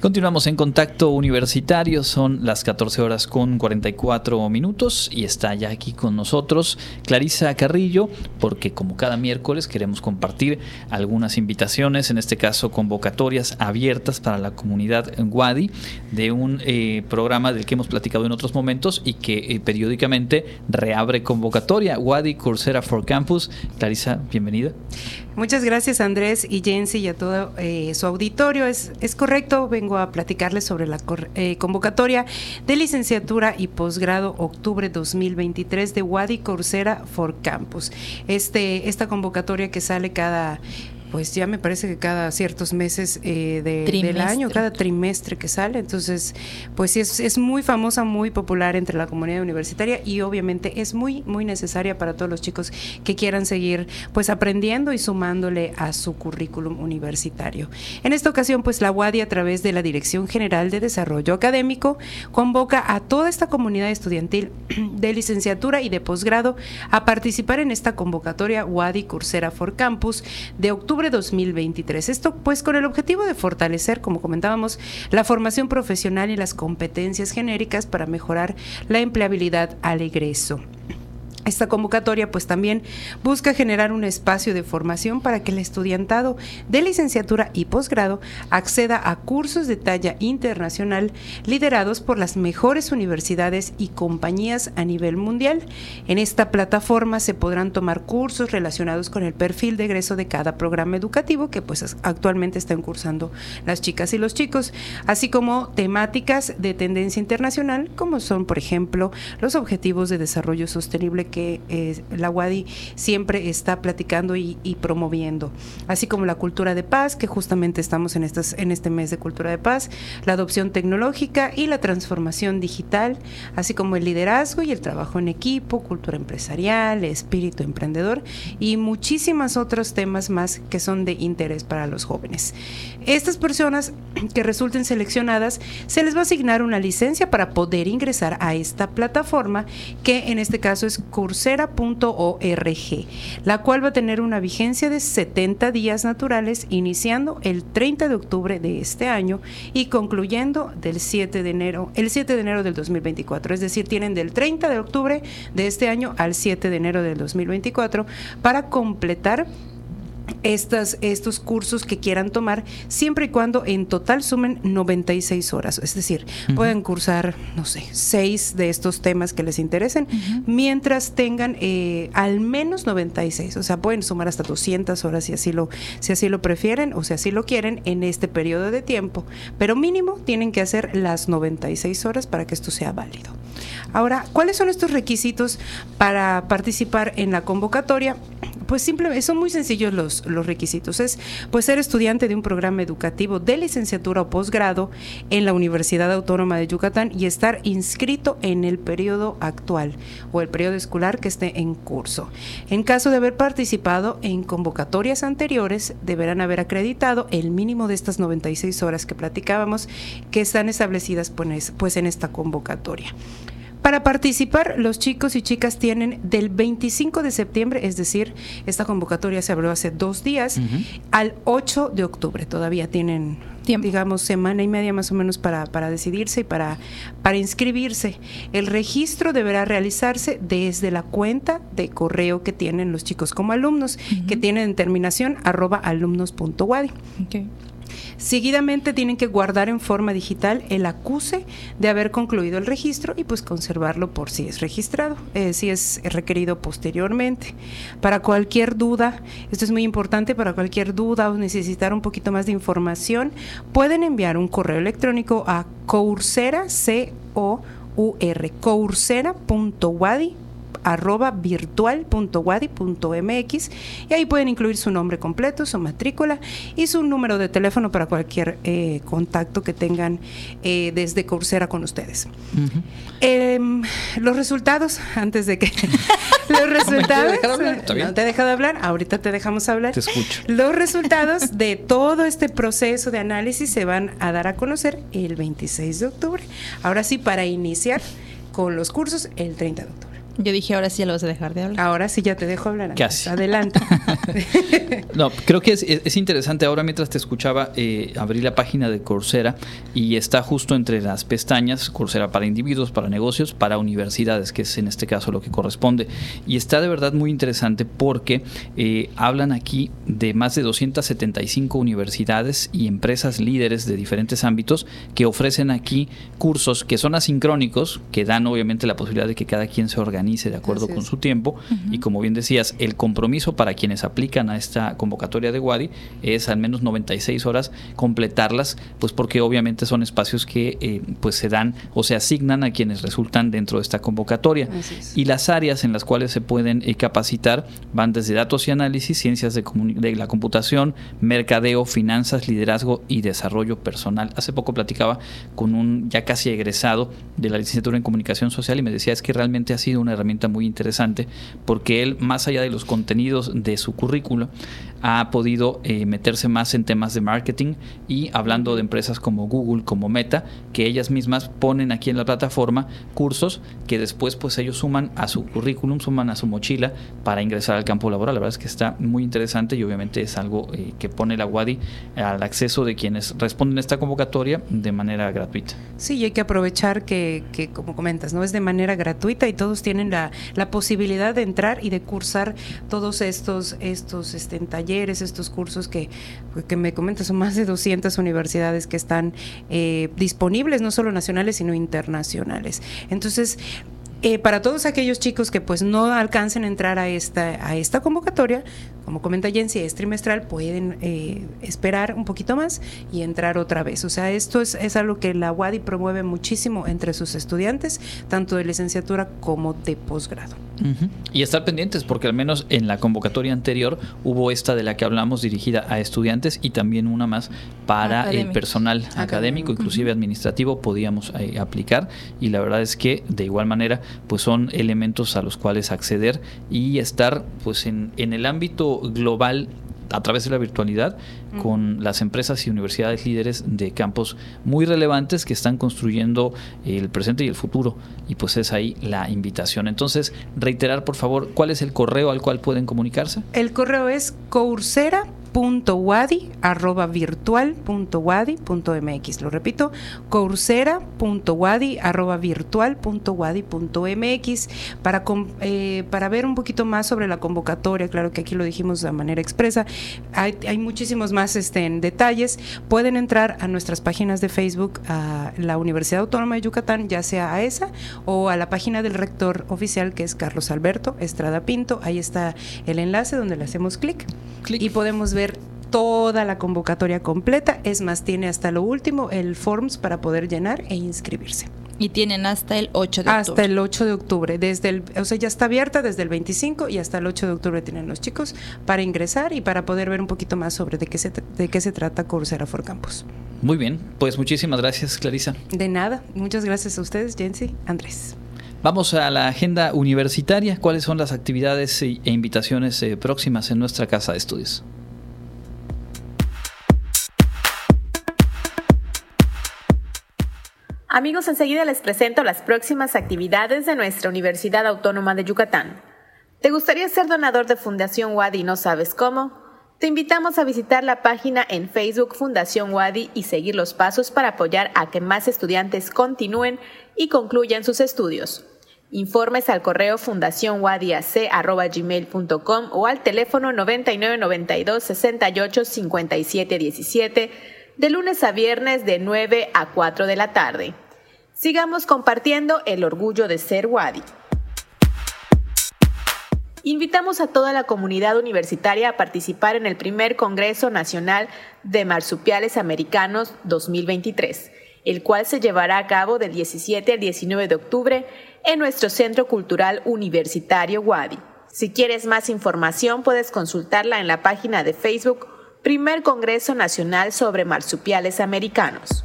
Continuamos en contacto universitario, son las 14 horas con 44 minutos y está ya aquí con nosotros Clarisa Carrillo, porque como cada miércoles queremos compartir algunas invitaciones, en este caso convocatorias abiertas para la comunidad Wadi de un eh, programa del que hemos platicado en otros momentos y que eh, periódicamente reabre convocatoria, Wadi Coursera for Campus. Clarisa, bienvenida. Muchas gracias Andrés y Jensi y a todo eh, su auditorio. Es, es correcto, vengo a platicarles sobre la eh, convocatoria de licenciatura y posgrado octubre 2023 de Wadi Coursera for Campus. Este, esta convocatoria que sale cada pues ya me parece que cada ciertos meses eh, del año, cada trimestre que sale. Entonces, pues sí, es, es, muy famosa, muy popular entre la comunidad universitaria y obviamente es muy, muy necesaria para todos los chicos que quieran seguir pues aprendiendo y sumándole a su currículum universitario. En esta ocasión, pues la UADI a través de la Dirección General de Desarrollo Académico convoca a toda esta comunidad estudiantil de licenciatura y de posgrado a participar en esta convocatoria UADI Coursera for Campus de octubre 2023. Esto pues con el objetivo de fortalecer, como comentábamos, la formación profesional y las competencias genéricas para mejorar la empleabilidad al egreso. Esta convocatoria pues también busca generar un espacio de formación para que el estudiantado de licenciatura y posgrado acceda a cursos de talla internacional liderados por las mejores universidades y compañías a nivel mundial. En esta plataforma se podrán tomar cursos relacionados con el perfil de egreso de cada programa educativo que pues actualmente están cursando las chicas y los chicos, así como temáticas de tendencia internacional como son por ejemplo los objetivos de desarrollo sostenible que eh, la UADI siempre está platicando y, promoviendo, así como la cultura de paz, que justamente estamos en, estas, en este mes de cultura de paz, la adopción tecnológica y la transformación digital, así como el liderazgo y el trabajo en equipo, cultura empresarial, espíritu emprendedor y muchísimos otros temas más que son de interés para los jóvenes. Estas personas que resulten seleccionadas, se les va a asignar una licencia para poder ingresar a esta plataforma, que en este caso es coursera.org, la cual va a tener una vigencia de 70 días naturales, iniciando el 30 de octubre de este año y concluyendo del 7 de enero, el 7 de enero del 2024. Es decir, tienen del 30 de octubre de este año al 7 de enero del 2024 para completar estas, estos cursos que quieran tomar, siempre y cuando en total sumen 96 horas. Es decir, pueden cursar, no sé, seis de estos temas que les interesen, mientras tengan eh, al menos 96. O sea, pueden sumar hasta 200 horas si así, lo, si así lo prefieren o si así lo quieren en este periodo de tiempo. Pero mínimo tienen que hacer las 96 horas para que esto sea válido. Ahora, ¿cuáles son estos requisitos para participar en la convocatoria? Pues simplemente son muy sencillos los, los requisitos. Es pues ser estudiante de un programa educativo de licenciatura o posgrado en la Universidad Autónoma de Yucatán y estar inscrito en el periodo actual o el periodo escolar que esté en curso. En caso de haber participado en convocatorias anteriores, deberán haber acreditado el mínimo de estas 96 horas que platicábamos que están establecidas pues, en esta convocatoria. Para participar, los chicos y chicas tienen del 25 de septiembre, es decir, esta convocatoria se abrió hace dos días, al 8 de octubre. Todavía tienen digamos, semana y media más o menos para, para decidirse y para, para inscribirse. El registro deberá realizarse desde la cuenta de correo que tienen los chicos como alumnos, que tienen terminación arroba alumnos.wadi. Seguidamente tienen que guardar en forma digital el acuse de haber concluido el registro y pues conservarlo por si es registrado, eh, si es requerido posteriormente. Para cualquier duda, esto es muy importante, para cualquier duda o necesitar un poquito más de información, pueden enviar un correo electrónico a coursera, c o u r arroba virtual.wadi.mx y ahí pueden incluir su nombre completo, su matrícula y su número de teléfono para cualquier eh, contacto que tengan eh, desde Coursera con ustedes. Em, los resultados, antes de que... los resultados... ¿No te he dejado hablar? Ahorita te dejamos hablar. Te escucho. Los resultados de todo este proceso de análisis se van a dar a conocer el 26 de octubre. Ahora sí, para iniciar con los cursos el 30 de octubre. Yo dije, ahora sí ya lo vas a dejar de hablar. Ahora sí ya te dejo hablar. Casi. Adelante. no, creo que es, interesante. Ahora mientras te escuchaba, eh, abrí la página de Coursera y está justo entre las pestañas, Coursera para individuos, para negocios, para universidades, que es en este caso lo que corresponde. Y está de verdad muy interesante porque eh, hablan aquí de más de 275 universidades y empresas líderes de diferentes ámbitos que ofrecen aquí cursos que son asincrónicos, que dan obviamente la posibilidad de que cada quien se organice de acuerdo con su tiempo. Y como bien decías, el compromiso para quienes aplican a esta convocatoria de Wadi es al menos 96 horas completarlas, pues porque obviamente son espacios que eh, pues se dan o se asignan a quienes resultan dentro de esta convocatoria. Y las áreas en las cuales se pueden eh, capacitar van desde datos y análisis, ciencias de, de la computación, mercadeo, finanzas, liderazgo y desarrollo personal. Hace poco platicaba con un ya casi egresado de la licenciatura en comunicación social y me decía es que realmente ha sido una herramienta muy interesante porque él, más allá de los contenidos de su currículo, ha podido eh, meterse más en temas de marketing y hablando de empresas como Google, como Meta, que ellas mismas ponen aquí en la plataforma cursos que después pues ellos suman a su currículum, suman a su mochila para ingresar al campo laboral. La verdad es que está muy interesante y obviamente es algo eh, que pone la WADI al acceso de quienes responden a esta convocatoria de manera gratuita. Sí, y hay que aprovechar que, que como comentas, no es de manera gratuita y todos tienen la, la posibilidad de entrar y de cursar todos estos, estos este, talleres, estos cursos que, que me comentas, son más de 200 universidades que están eh, disponibles, no solo nacionales, sino internacionales. Entonces, eh, para todos aquellos chicos que pues no alcancen a entrar a esta, a esta convocatoria, como comenta Jensi, es trimestral, pueden eh, esperar un poquito más y entrar otra vez. O sea, esto es, es algo que la UADI promueve muchísimo entre sus estudiantes, tanto de licenciatura como de posgrado. Y estar pendientes, porque al menos en la convocatoria anterior hubo esta de la que hablamos dirigida a estudiantes y también una más para el personal académico, inclusive administrativo, podíamos eh, aplicar. Y la verdad es que de igual manera, pues son elementos a los cuales acceder y estar pues en, en el ámbito global a través de la virtualidad con las empresas y universidades líderes de campos muy relevantes que están construyendo el presente y el futuro. Y pues es ahí la invitación. Entonces, reiterar por favor, ¿cuál es el correo al cual pueden comunicarse? El correo es coursera wadi arroba virtual mx. Lo repito coursera.wadi arroba virtual mx. Para eh, para ver un poquito más sobre la convocatoria claro que aquí lo dijimos de manera expresa hay, hay muchísimos más este, en detalles. Pueden entrar a nuestras páginas de Facebook a la Universidad Autónoma de Yucatán ya sea a esa o a la página del rector oficial que es Carlos Alberto Estrada Pinto. Ahí está el enlace donde le hacemos clic. Y podemos ver toda la convocatoria completa. Es más, tiene hasta lo último el forms para poder llenar e inscribirse. Y tienen hasta el 8 de octubre. Hasta el 8 de octubre. Desde el, o sea, ya está abierta desde el 25 y hasta el 8 de octubre tienen los chicos para ingresar y para poder ver un poquito más sobre de qué se, de qué se trata Coursera for Campus. Muy bien, pues muchísimas gracias, Clarisa. De nada, muchas gracias a ustedes, Jensi, Andrés. Vamos a la agenda universitaria. ¿Cuáles son las actividades e invitaciones eh, próximas en nuestra casa de estudios? Amigos, enseguida les presento las próximas actividades de nuestra Universidad Autónoma de Yucatán. ¿Te gustaría ser donador de Fundación Wadi y no sabes cómo? Te invitamos a visitar la página en Facebook Fundación Wadi y seguir los pasos para apoyar a que más estudiantes continúen y concluyan sus estudios. Informes al correo fundacionwadiac.gmail.com o al teléfono 9992 68 57 17 de lunes a viernes de 9 a 4 de la tarde. Sigamos compartiendo el orgullo de ser Wadi. Invitamos a toda la comunidad universitaria a participar en el primer Congreso Nacional de Marsupiales Americanos 2023, el cual se llevará a cabo del 17 al 19 de octubre en nuestro Centro Cultural Universitario Wadi. Si quieres más información, puedes consultarla en la página de Facebook Primer Congreso Nacional sobre Marsupiales Americanos.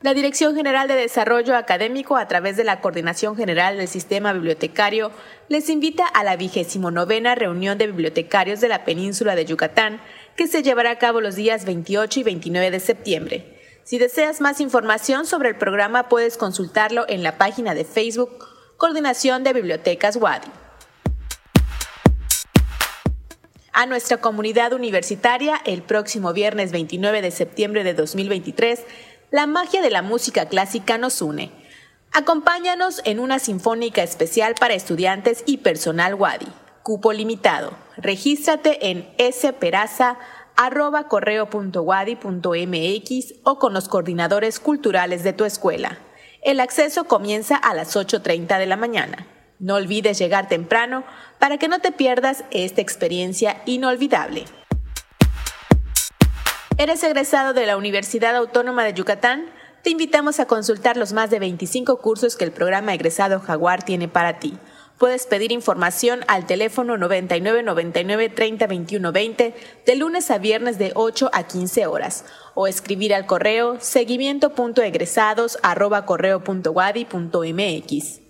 La Dirección General de Desarrollo Académico, a través de la Coordinación General del Sistema Bibliotecario, les invita a la vigésimo novena reunión de bibliotecarios de la península de Yucatán, que se llevará a cabo los días 28 y 29 de septiembre. Si deseas más información sobre el programa, puedes consultarlo en la página de Facebook Coordinación de Bibliotecas WADI. A nuestra comunidad universitaria el próximo viernes 29 de septiembre de 2023, la magia de la música clásica nos une. Acompáñanos en una sinfónica especial para estudiantes y personal Wadi. Cupo limitado. Regístrate en speraza.correo.wadi.mx o con los coordinadores culturales de tu escuela. El acceso comienza a las 8.30 de la mañana. No olvides llegar temprano para que no te pierdas esta experiencia inolvidable. ¿Eres egresado de la Universidad Autónoma de Yucatán? Te invitamos a consultar los más de 25 cursos que el programa Egresado Jaguar tiene para ti. Puedes pedir información al teléfono 9999 30 21 20 de lunes a viernes de 8 a 15 horas o escribir al correo seguimiento.egresados@correo.wadi.mx.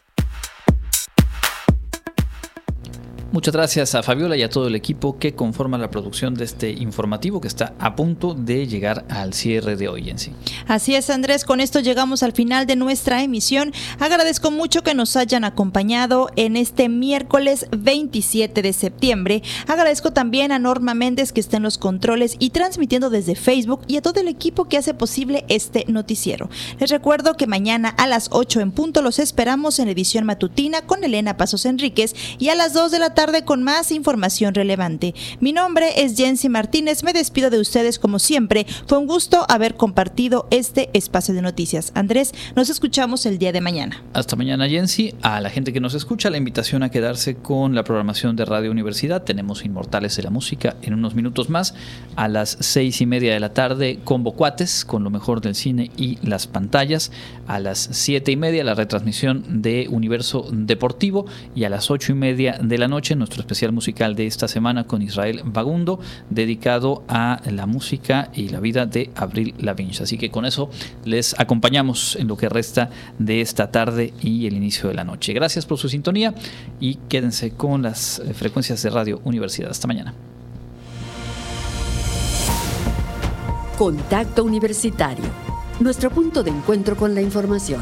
Muchas gracias a Fabiola y a todo el equipo que conforma la producción de este informativo que está a punto de llegar al cierre de hoy en sí. Así es, Andrés, con esto llegamos al final de nuestra emisión. Agradezco mucho que nos hayan acompañado en este miércoles 27 de septiembre. Agradezco también a Norma Méndez que está en los controles y transmitiendo desde Facebook y a todo el equipo que hace posible este noticiero. Les recuerdo que mañana a las 8 en punto los esperamos en edición matutina con Elena Pasos Enríquez y a las 2 de la tarde tarde con más información relevante. Mi nombre es Jensi Martínez, me despido de ustedes como siempre. Fue un gusto haber compartido este espacio de noticias. Andrés, nos escuchamos el día de mañana. Hasta mañana, Jensi. A la gente que nos escucha, la invitación a quedarse con la programación de Radio Universidad. Tenemos Inmortales de la Música en unos minutos más. A las seis y media de la tarde, Combo Cuates, con lo mejor del cine y las pantallas. A las siete y media, la retransmisión de Universo Deportivo. Y a las ocho y media de la noche, nuestro especial musical de esta semana con Israel Bagundo, dedicado a la música y la vida de Abril Lavigne. Así que con eso les acompañamos en lo que resta de esta tarde y el inicio de la noche. Gracias por su sintonía y quédense con las eh, frecuencias de Radio Universidad. Hasta mañana. Contacto Universitario, nuestro punto de encuentro con la información